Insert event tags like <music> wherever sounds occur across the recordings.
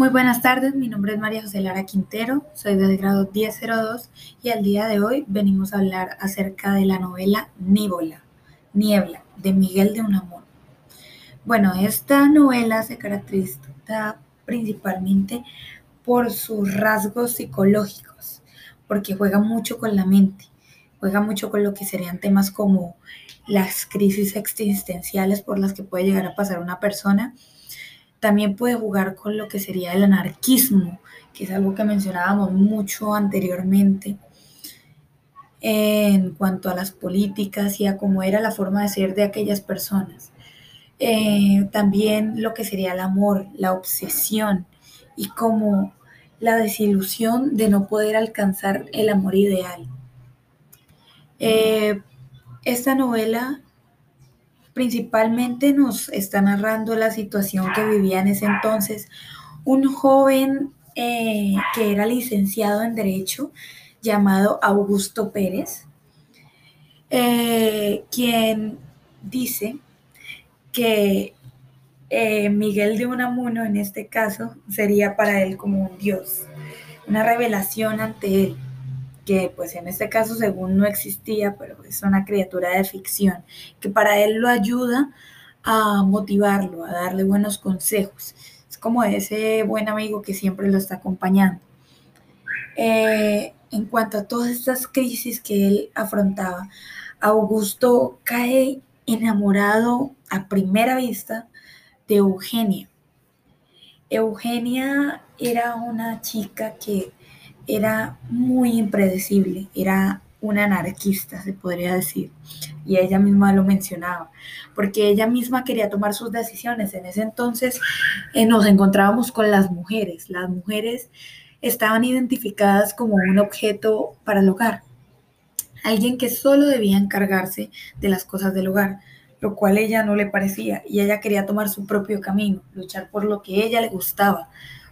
Muy buenas tardes, mi nombre es María José Lara Quintero, soy del grado 1002 y al día de hoy venimos a hablar acerca de la novela Níbola, Niebla, de Miguel de Unamuno. Bueno, esta novela se caracteriza principalmente por sus rasgos psicológicos, porque juega mucho con la mente, juega mucho con lo que serían temas como las crisis existenciales por las que puede llegar a pasar una persona también puede jugar con lo que sería el anarquismo, que es algo que mencionábamos mucho anteriormente en cuanto a las políticas y a cómo era la forma de ser de aquellas personas. Eh, también lo que sería el amor, la obsesión y como la desilusión de no poder alcanzar el amor ideal. Eh, esta novela Principalmente nos está narrando la situación que vivía en ese entonces. Un joven eh, que era licenciado en Derecho llamado Augusto Pérez, eh, quien dice que eh, Miguel de Unamuno en este caso sería para él como un dios, una revelación ante él que pues en este caso según no existía, pero es una criatura de ficción, que para él lo ayuda a motivarlo, a darle buenos consejos. Es como ese buen amigo que siempre lo está acompañando. Eh, en cuanto a todas estas crisis que él afrontaba, Augusto cae enamorado a primera vista de Eugenia. Eugenia era una chica que era muy impredecible, era una anarquista, se podría decir, y ella misma lo mencionaba, porque ella misma quería tomar sus decisiones. En ese entonces eh, nos encontrábamos con las mujeres, las mujeres estaban identificadas como un objeto para el hogar, alguien que solo debía encargarse de las cosas del hogar, lo cual a ella no le parecía, y ella quería tomar su propio camino, luchar por lo que ella le gustaba,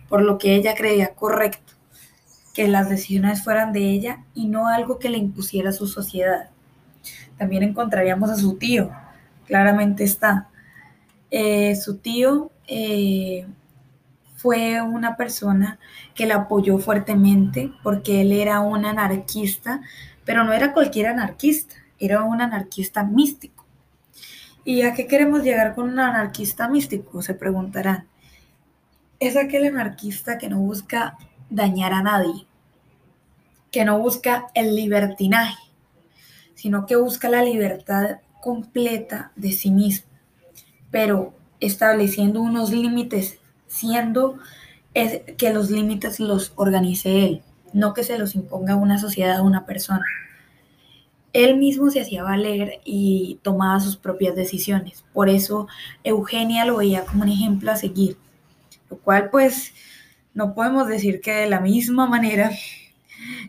por lo que ella creía correcto que las decisiones fueran de ella y no algo que le impusiera su sociedad. También encontraríamos a su tío, claramente está. Eh, su tío eh, fue una persona que la apoyó fuertemente porque él era un anarquista, pero no era cualquier anarquista, era un anarquista místico. ¿Y a qué queremos llegar con un anarquista místico? Se preguntarán. Es aquel anarquista que no busca dañar a nadie, que no busca el libertinaje, sino que busca la libertad completa de sí mismo, pero estableciendo unos límites, siendo que los límites los organice él, no que se los imponga una sociedad o una persona. Él mismo se hacía valer y tomaba sus propias decisiones. Por eso Eugenia lo veía como un ejemplo a seguir, lo cual pues no podemos decir que de la misma manera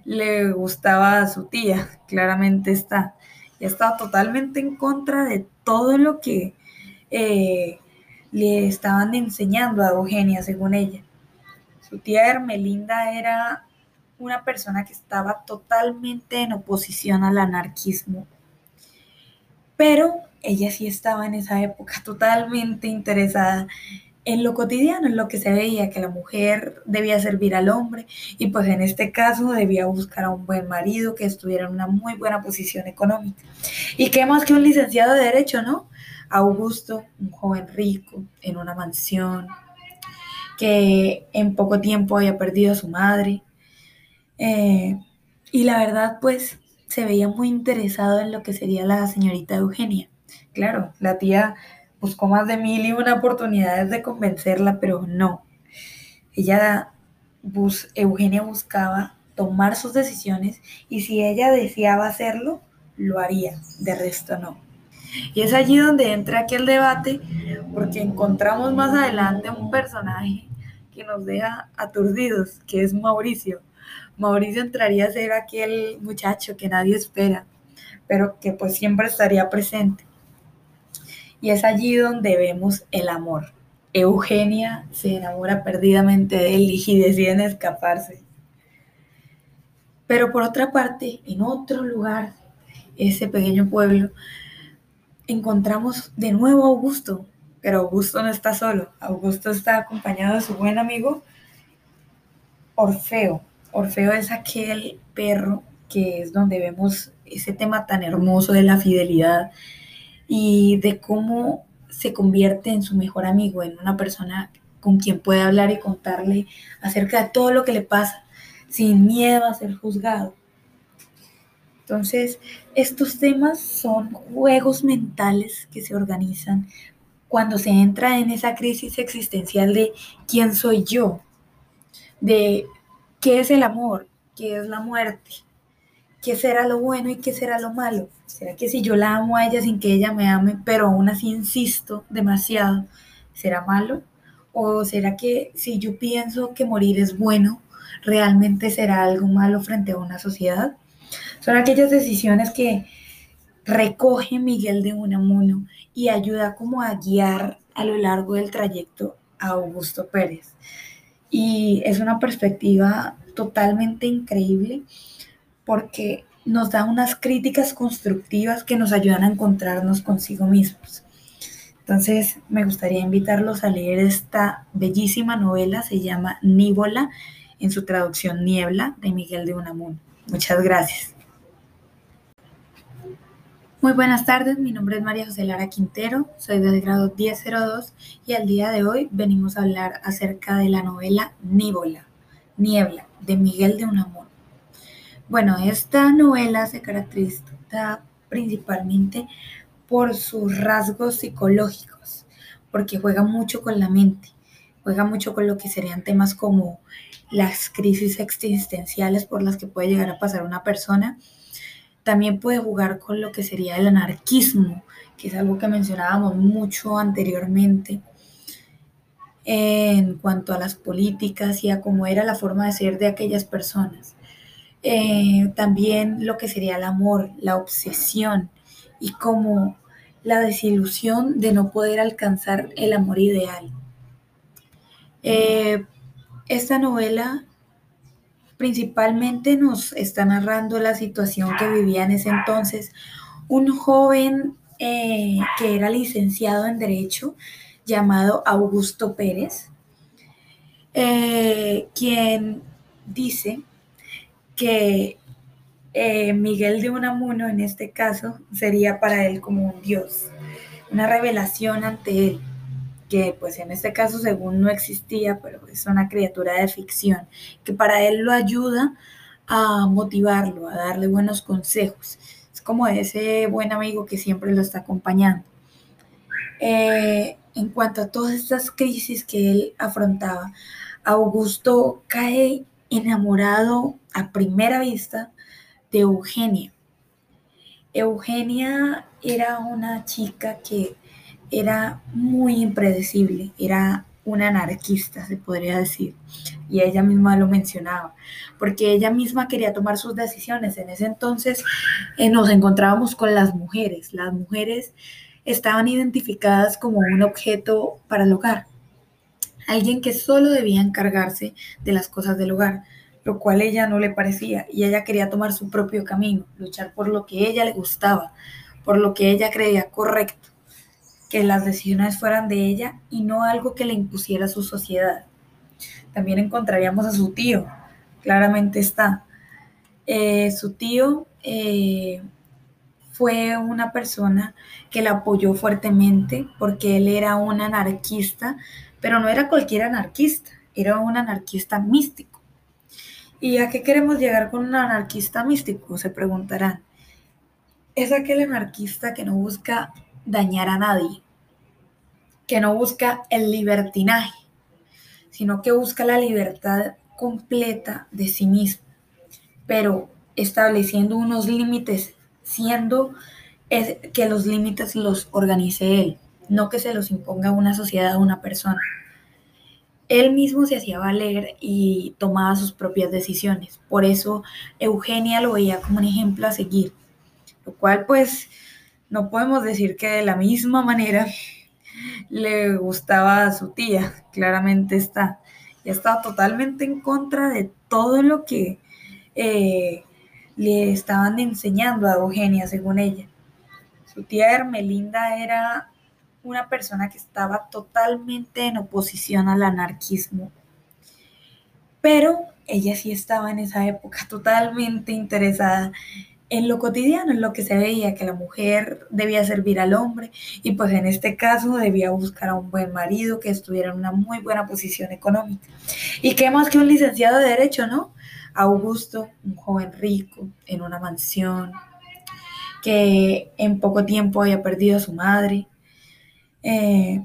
le gustaba a su tía, claramente está. Y estaba totalmente en contra de todo lo que eh, le estaban enseñando a Eugenia, según ella. Su tía Hermelinda era una persona que estaba totalmente en oposición al anarquismo, pero ella sí estaba en esa época totalmente interesada en lo cotidiano, en lo que se veía, que la mujer debía servir al hombre y pues en este caso debía buscar a un buen marido que estuviera en una muy buena posición económica. ¿Y qué más que un licenciado de derecho, no? Augusto, un joven rico, en una mansión, que en poco tiempo había perdido a su madre. Eh, y la verdad, pues, se veía muy interesado en lo que sería la señorita Eugenia. Claro, la tía buscó más de mil y una oportunidades de convencerla, pero no. Ella, bus, Eugenia buscaba tomar sus decisiones y si ella deseaba hacerlo, lo haría, de resto no. Y es allí donde entra aquel debate, porque encontramos más adelante un personaje que nos deja aturdidos, que es Mauricio. Mauricio entraría a ser aquel muchacho que nadie espera, pero que pues siempre estaría presente. Y es allí donde vemos el amor. Eugenia se enamora perdidamente de él y deciden escaparse. Pero por otra parte, en otro lugar, ese pequeño pueblo, encontramos de nuevo a Augusto, pero Augusto no está solo, Augusto está acompañado de su buen amigo Orfeo. Orfeo es aquel perro que es donde vemos ese tema tan hermoso de la fidelidad y de cómo se convierte en su mejor amigo, en una persona con quien puede hablar y contarle acerca de todo lo que le pasa, sin miedo a ser juzgado. Entonces, estos temas son juegos mentales que se organizan cuando se entra en esa crisis existencial de quién soy yo, de qué es el amor, qué es la muerte, qué será lo bueno y qué será lo malo. ¿Será que si yo la amo a ella sin que ella me ame, pero aún así insisto demasiado, será malo? ¿O será que si yo pienso que morir es bueno, realmente será algo malo frente a una sociedad? Son aquellas decisiones que recoge Miguel de Unamuno y ayuda como a guiar a lo largo del trayecto a Augusto Pérez. Y es una perspectiva totalmente increíble porque nos da unas críticas constructivas que nos ayudan a encontrarnos consigo mismos. Entonces me gustaría invitarlos a leer esta bellísima novela, se llama Níbola, en su traducción Niebla, de Miguel de Unamuno. Muchas gracias. Muy buenas tardes, mi nombre es María José Lara Quintero, soy del grado 1002 y al día de hoy venimos a hablar acerca de la novela Níbola, Niebla, de Miguel de Unamuno. Bueno, esta novela se caracteriza principalmente por sus rasgos psicológicos, porque juega mucho con la mente, juega mucho con lo que serían temas como las crisis existenciales por las que puede llegar a pasar una persona. También puede jugar con lo que sería el anarquismo, que es algo que mencionábamos mucho anteriormente en cuanto a las políticas y a cómo era la forma de ser de aquellas personas. Eh, también lo que sería el amor, la obsesión y como la desilusión de no poder alcanzar el amor ideal. Eh, esta novela principalmente nos está narrando la situación que vivía en ese entonces un joven eh, que era licenciado en Derecho llamado Augusto Pérez, quien dice que eh, Miguel de Unamuno en este caso sería para él como un dios, una revelación ante él, que pues en este caso según no existía, pero es una criatura de ficción, que para él lo ayuda a motivarlo, a darle buenos consejos. Es como ese buen amigo que siempre lo está acompañando. Eh, en cuanto a todas estas crisis que él afrontaba, Augusto cae enamorado a primera vista de Eugenia. Eugenia era una chica que era muy impredecible, era una anarquista, se podría decir, y ella misma lo mencionaba, porque ella misma quería tomar sus decisiones. En ese entonces eh, nos encontrábamos con las mujeres, las mujeres estaban identificadas como un objeto para el hogar, alguien que solo debía encargarse de las cosas del hogar, lo cual ella no le parecía y ella quería tomar su propio camino, luchar por lo que ella le gustaba, por lo que ella creía correcto, que las decisiones fueran de ella y no algo que le impusiera su sociedad. También encontraríamos a su tío, claramente está. Eh, su tío eh, fue una persona que la apoyó fuertemente porque él era un anarquista, pero no era cualquier anarquista, era un anarquista místico ¿Y a qué queremos llegar con un anarquista místico? Se preguntarán. Es aquel anarquista que no busca dañar a nadie, que no busca el libertinaje, sino que busca la libertad completa de sí mismo, pero estableciendo unos límites, siendo que los límites los organice él, no que se los imponga una sociedad o una persona. Él mismo se hacía valer y tomaba sus propias decisiones. Por eso Eugenia lo veía como un ejemplo a seguir, lo cual pues no podemos decir que de la misma manera <laughs> le gustaba a su tía, claramente está. Y estaba totalmente en contra de todo lo que eh, le estaban enseñando a Eugenia, según ella. Su tía Hermelinda era una persona que estaba totalmente en oposición al anarquismo. Pero ella sí estaba en esa época totalmente interesada en lo cotidiano, en lo que se veía, que la mujer debía servir al hombre y pues en este caso debía buscar a un buen marido que estuviera en una muy buena posición económica. Y qué más que un licenciado de derecho, ¿no? Augusto, un joven rico, en una mansión, que en poco tiempo había perdido a su madre. Eh,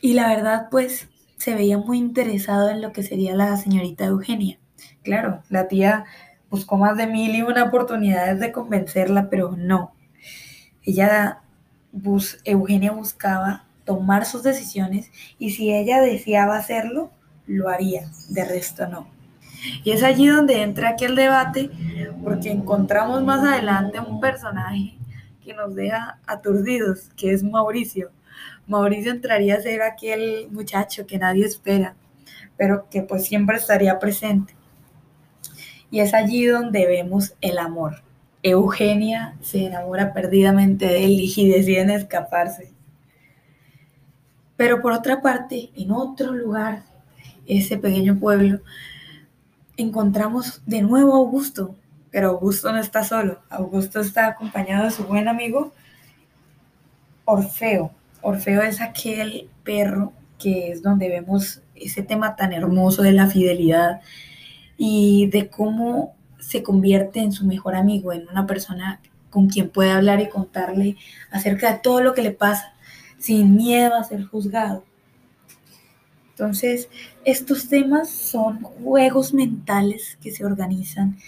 y la verdad, pues, se veía muy interesado en lo que sería la señorita Eugenia. Claro, la tía buscó más de mil y una oportunidades de convencerla, pero no. Ella, Eugenia buscaba tomar sus decisiones y si ella deseaba hacerlo, lo haría, de resto no. Y es allí donde entra aquel debate, porque encontramos más adelante un personaje que nos deja aturdidos, que es Mauricio. Mauricio entraría a ser aquel muchacho que nadie espera, pero que pues siempre estaría presente. Y es allí donde vemos el amor. Eugenia se enamora perdidamente de él y deciden escaparse. Pero por otra parte, en otro lugar, ese pequeño pueblo, encontramos de nuevo a Augusto, pero Augusto no está solo, Augusto está acompañado de su buen amigo Orfeo. Orfeo es aquel perro que es donde vemos ese tema tan hermoso de la fidelidad y de cómo se convierte en su mejor amigo, en una persona con quien puede hablar y contarle acerca de todo lo que le pasa, sin miedo a ser juzgado. Entonces, estos temas son juegos mentales que se organizan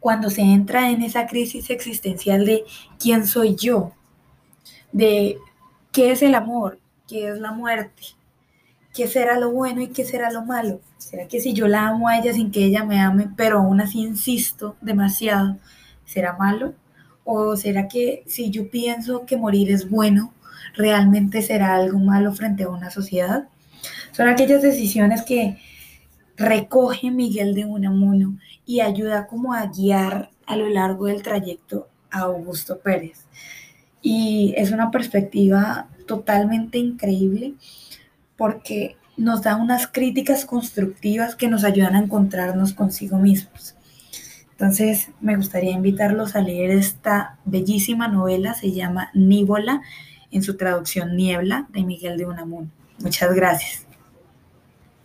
cuando se entra en esa crisis existencial de quién soy yo, de qué es el amor, qué es la muerte, qué será lo bueno y qué será lo malo. ¿Será que si yo la amo a ella sin que ella me ame, pero aún así insisto demasiado, será malo? ¿O será que si yo pienso que morir es bueno, realmente será algo malo frente a una sociedad? Son aquellas decisiones que recoge Miguel de Unamuno y ayuda como a guiar a lo largo del trayecto a Augusto Pérez. Y es una perspectiva totalmente increíble porque nos da unas críticas constructivas que nos ayudan a encontrarnos consigo mismos. Entonces me gustaría invitarlos a leer esta bellísima novela, se llama Níbola, en su traducción Niebla, de Miguel de Unamuno. Muchas gracias.